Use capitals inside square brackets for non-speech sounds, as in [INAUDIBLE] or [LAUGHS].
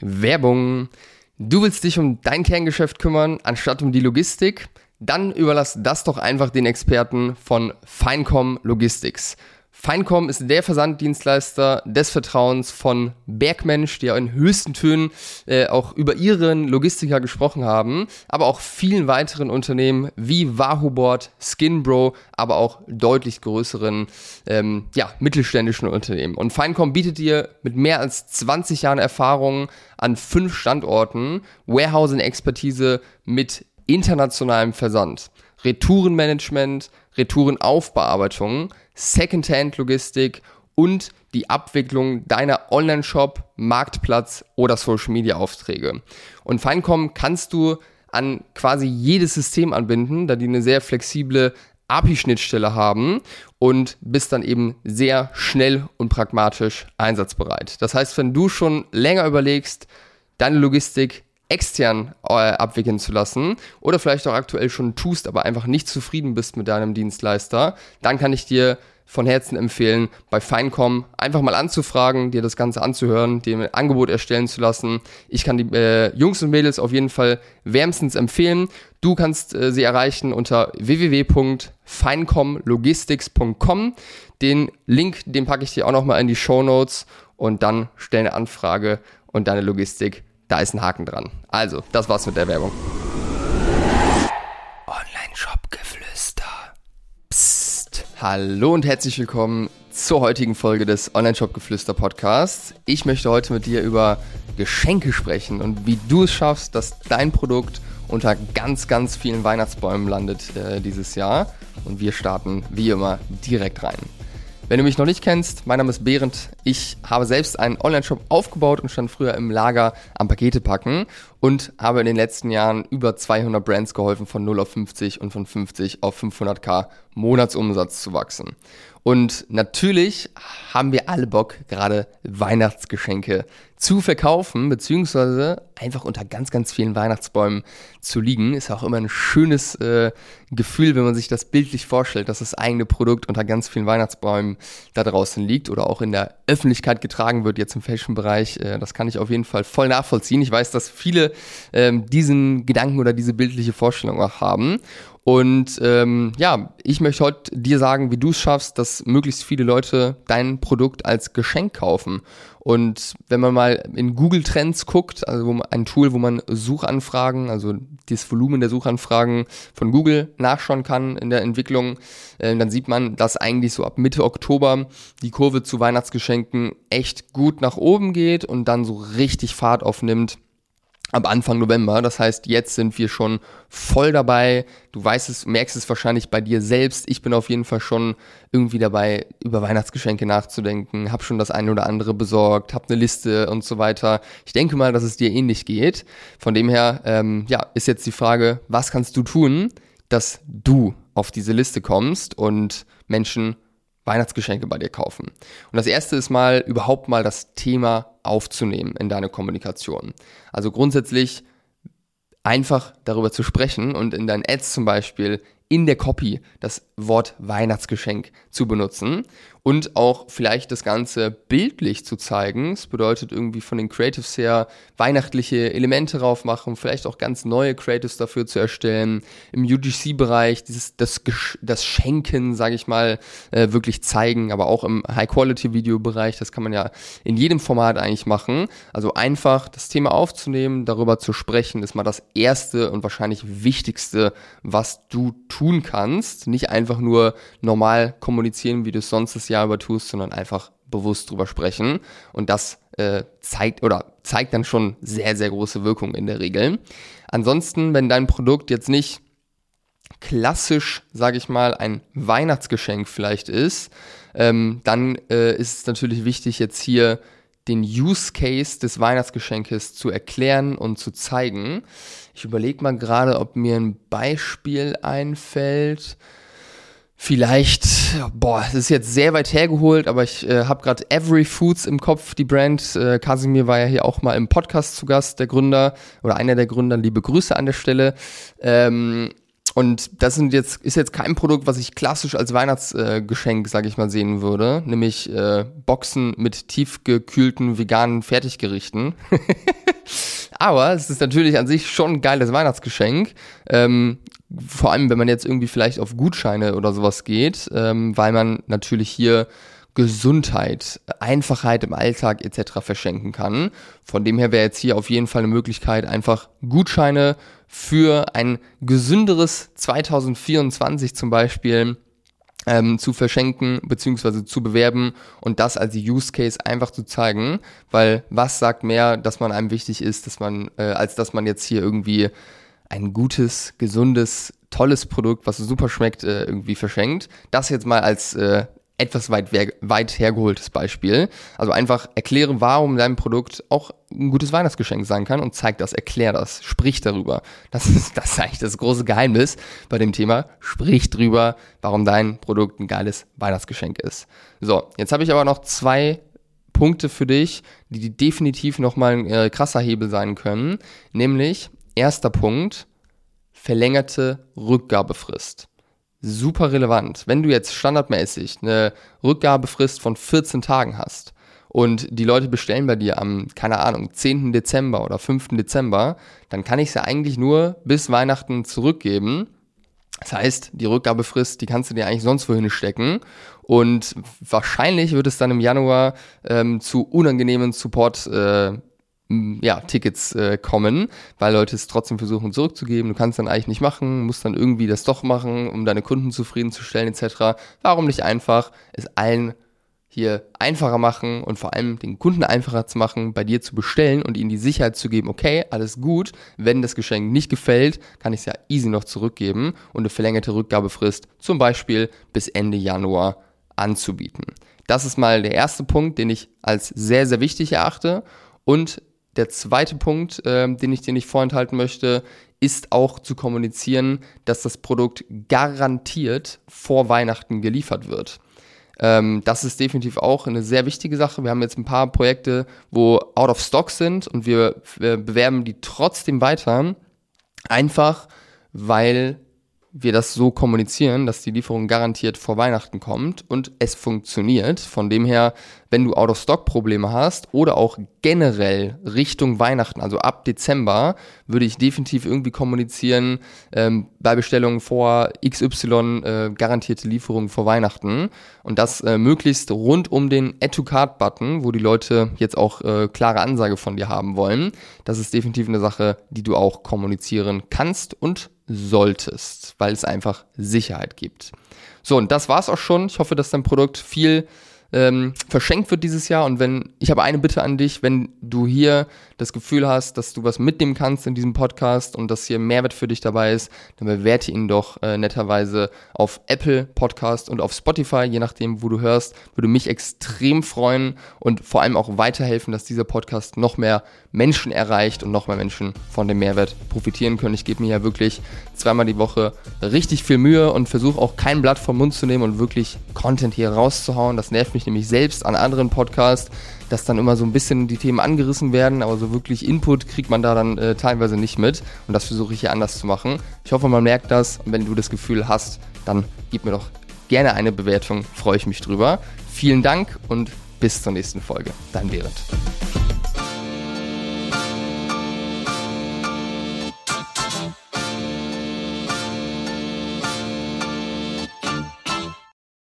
Werbung. Du willst dich um dein Kerngeschäft kümmern, anstatt um die Logistik? Dann überlass das doch einfach den Experten von Finecom Logistics. Feincom ist der Versanddienstleister des Vertrauens von Bergmensch, die ja in höchsten Tönen äh, auch über ihren Logistiker gesprochen haben, aber auch vielen weiteren Unternehmen wie Wahoo Skinbro, aber auch deutlich größeren ähm, ja, mittelständischen Unternehmen. Und Feincom bietet dir mit mehr als 20 Jahren Erfahrung an fünf Standorten Warehousing-Expertise mit internationalem Versand, Retourenmanagement, Retourenaufbearbeitung, Secondhand-Logistik und die Abwicklung deiner Online-Shop, Marktplatz oder Social-Media-Aufträge. Und Feincom kannst du an quasi jedes System anbinden, da die eine sehr flexible API-Schnittstelle haben und bist dann eben sehr schnell und pragmatisch einsatzbereit. Das heißt, wenn du schon länger überlegst, deine Logistik extern äh, abwickeln zu lassen oder vielleicht auch aktuell schon tust, aber einfach nicht zufrieden bist mit deinem Dienstleister, dann kann ich dir von Herzen empfehlen, bei Feincom einfach mal anzufragen, dir das Ganze anzuhören, dir ein Angebot erstellen zu lassen. Ich kann die äh, Jungs und Mädels auf jeden Fall wärmstens empfehlen. Du kannst äh, sie erreichen unter www.feincomlogistics.com. Den Link, den packe ich dir auch nochmal in die Show Notes und dann stell eine Anfrage und deine Logistik da ist ein Haken dran. Also, das war's mit der Werbung. Online-Shop-Geflüster. Psst. Hallo und herzlich willkommen zur heutigen Folge des Online-Shop-Geflüster Podcasts. Ich möchte heute mit dir über Geschenke sprechen und wie du es schaffst, dass dein Produkt unter ganz, ganz vielen Weihnachtsbäumen landet äh, dieses Jahr. Und wir starten wie immer direkt rein. Wenn du mich noch nicht kennst, mein Name ist Behrendt. Ich habe selbst einen Online-Shop aufgebaut und stand früher im Lager am Pakete packen und habe in den letzten Jahren über 200 Brands geholfen, von 0 auf 50 und von 50 auf 500k Monatsumsatz zu wachsen. Und natürlich haben wir alle Bock, gerade Weihnachtsgeschenke zu verkaufen, beziehungsweise einfach unter ganz, ganz vielen Weihnachtsbäumen zu liegen. Ist auch immer ein schönes äh, Gefühl, wenn man sich das bildlich vorstellt, dass das eigene Produkt unter ganz vielen Weihnachtsbäumen da draußen liegt oder auch in der Öffentlichkeit getragen wird, jetzt im Fashion-Bereich. Äh, das kann ich auf jeden Fall voll nachvollziehen. Ich weiß, dass viele ähm, diesen Gedanken oder diese bildliche Vorstellung auch haben. Und ähm, ja, ich möchte heute dir sagen, wie du es schaffst, dass möglichst viele Leute dein Produkt als Geschenk kaufen. Und wenn man mal in Google Trends guckt, also ein Tool, wo man Suchanfragen, also das Volumen der Suchanfragen von Google nachschauen kann in der Entwicklung, äh, dann sieht man, dass eigentlich so ab Mitte Oktober die Kurve zu Weihnachtsgeschenken echt gut nach oben geht und dann so richtig Fahrt aufnimmt ab Anfang November. Das heißt, jetzt sind wir schon voll dabei. Du weißt es, merkst es wahrscheinlich bei dir selbst. Ich bin auf jeden Fall schon irgendwie dabei, über Weihnachtsgeschenke nachzudenken, hab schon das eine oder andere besorgt, hab eine Liste und so weiter. Ich denke mal, dass es dir ähnlich geht. Von dem her, ähm, ja, ist jetzt die Frage, was kannst du tun, dass du auf diese Liste kommst und Menschen Weihnachtsgeschenke bei dir kaufen. Und das erste ist mal überhaupt mal das Thema aufzunehmen in deine Kommunikation. Also grundsätzlich einfach darüber zu sprechen und in deinen Ads zum Beispiel in der Copy das Wort Weihnachtsgeschenk zu benutzen und auch vielleicht das Ganze bildlich zu zeigen. Das bedeutet irgendwie von den Creatives her weihnachtliche Elemente drauf machen, vielleicht auch ganz neue Creatives dafür zu erstellen. Im UGC-Bereich dieses das, das Schenken, sage ich mal, äh, wirklich zeigen, aber auch im High-Quality-Video-Bereich. Das kann man ja in jedem Format eigentlich machen. Also einfach das Thema aufzunehmen, darüber zu sprechen, ist mal das erste und wahrscheinlich wichtigste, was du tun kannst. Nicht einfach nur normal kommunizieren, wie du es sonst das Jahr über tust, sondern einfach bewusst drüber sprechen. Und das äh, zeigt oder zeigt dann schon sehr, sehr große Wirkung in der Regel. Ansonsten, wenn dein Produkt jetzt nicht klassisch, sage ich mal, ein Weihnachtsgeschenk vielleicht ist, ähm, dann äh, ist es natürlich wichtig, jetzt hier den Use Case des Weihnachtsgeschenkes zu erklären und zu zeigen. Ich überlege mal gerade, ob mir ein Beispiel einfällt. Vielleicht, boah, es ist jetzt sehr weit hergeholt, aber ich äh, habe gerade Every Foods im Kopf, die Brand. Äh, Kasimir war ja hier auch mal im Podcast zu Gast, der Gründer oder einer der Gründer. Liebe Grüße an der Stelle. Ähm, und das sind jetzt, ist jetzt kein Produkt, was ich klassisch als Weihnachtsgeschenk, äh, sage ich mal, sehen würde, nämlich äh, Boxen mit tiefgekühlten veganen Fertiggerichten. [LAUGHS] Aber es ist natürlich an sich schon ein geiles Weihnachtsgeschenk. Ähm, vor allem, wenn man jetzt irgendwie vielleicht auf Gutscheine oder sowas geht, ähm, weil man natürlich hier Gesundheit, Einfachheit im Alltag etc. verschenken kann. Von dem her wäre jetzt hier auf jeden Fall eine Möglichkeit, einfach Gutscheine für ein gesünderes 2024 zum Beispiel ähm, zu verschenken bzw. zu bewerben und das als Use Case einfach zu zeigen, weil was sagt mehr, dass man einem wichtig ist, dass man, äh, als dass man jetzt hier irgendwie ein gutes, gesundes, tolles Produkt, was super schmeckt, äh, irgendwie verschenkt. Das jetzt mal als äh, etwas weit, weit hergeholtes Beispiel. Also einfach erkläre, warum dein Produkt auch ein gutes Weihnachtsgeschenk sein kann und zeig das, erklär das, sprich darüber. Das ist, das ist eigentlich das große Geheimnis bei dem Thema. Sprich drüber, warum dein Produkt ein geiles Weihnachtsgeschenk ist. So, jetzt habe ich aber noch zwei Punkte für dich, die definitiv nochmal ein äh, krasser Hebel sein können. Nämlich, erster Punkt, verlängerte Rückgabefrist super relevant. Wenn du jetzt standardmäßig eine Rückgabefrist von 14 Tagen hast und die Leute bestellen bei dir am, keine Ahnung, 10. Dezember oder 5. Dezember, dann kann ich sie eigentlich nur bis Weihnachten zurückgeben. Das heißt, die Rückgabefrist, die kannst du dir eigentlich sonst wohin stecken. Und wahrscheinlich wird es dann im Januar ähm, zu unangenehmen Support äh, ja, Tickets äh, kommen, weil Leute es trotzdem versuchen zurückzugeben. Du kannst dann eigentlich nicht machen, musst dann irgendwie das doch machen, um deine Kunden zufriedenzustellen etc. Warum nicht einfach es allen hier einfacher machen und vor allem den Kunden einfacher zu machen, bei dir zu bestellen und ihnen die Sicherheit zu geben, okay, alles gut, wenn das Geschenk nicht gefällt, kann ich es ja easy noch zurückgeben und eine verlängerte Rückgabefrist zum Beispiel bis Ende Januar anzubieten. Das ist mal der erste Punkt, den ich als sehr, sehr wichtig erachte. Und der zweite Punkt, äh, den ich dir nicht vorenthalten möchte, ist auch zu kommunizieren, dass das Produkt garantiert vor Weihnachten geliefert wird. Ähm, das ist definitiv auch eine sehr wichtige Sache. Wir haben jetzt ein paar Projekte, wo out of stock sind und wir, wir bewerben die trotzdem weiter. Einfach, weil wir das so kommunizieren, dass die Lieferung garantiert vor Weihnachten kommt und es funktioniert. Von dem her, wenn du Out-of-Stock-Probleme hast oder auch generell Richtung Weihnachten, also ab Dezember, würde ich definitiv irgendwie kommunizieren, ähm, bei Bestellungen vor XY äh, garantierte Lieferung vor Weihnachten und das äh, möglichst rund um den Add-to-Card-Button, wo die Leute jetzt auch äh, klare Ansage von dir haben wollen. Das ist definitiv eine Sache, die du auch kommunizieren kannst und solltest, weil es einfach Sicherheit gibt. So, und das war's auch schon. Ich hoffe, dass dein Produkt viel ähm, verschenkt wird dieses Jahr. Und wenn, ich habe eine Bitte an dich, wenn du hier das Gefühl hast, dass du was mitnehmen kannst in diesem Podcast und dass hier Mehrwert für dich dabei ist, dann bewerte ihn doch äh, netterweise auf Apple Podcast und auf Spotify, je nachdem, wo du hörst, würde mich extrem freuen und vor allem auch weiterhelfen, dass dieser Podcast noch mehr Menschen erreicht und noch mehr Menschen von dem Mehrwert profitieren können. Ich gebe mir ja wirklich zweimal die Woche richtig viel Mühe und versuche auch kein Blatt vom Mund zu nehmen und wirklich Content hier rauszuhauen. Das nervt mich nämlich selbst an anderen Podcasts, dass dann immer so ein bisschen die Themen angerissen werden, aber so wirklich Input kriegt man da dann äh, teilweise nicht mit. Und das versuche ich hier anders zu machen. Ich hoffe, man merkt das. Und wenn du das Gefühl hast, dann gib mir doch gerne eine Bewertung. Freue ich mich drüber. Vielen Dank und bis zur nächsten Folge. Dein Behrend.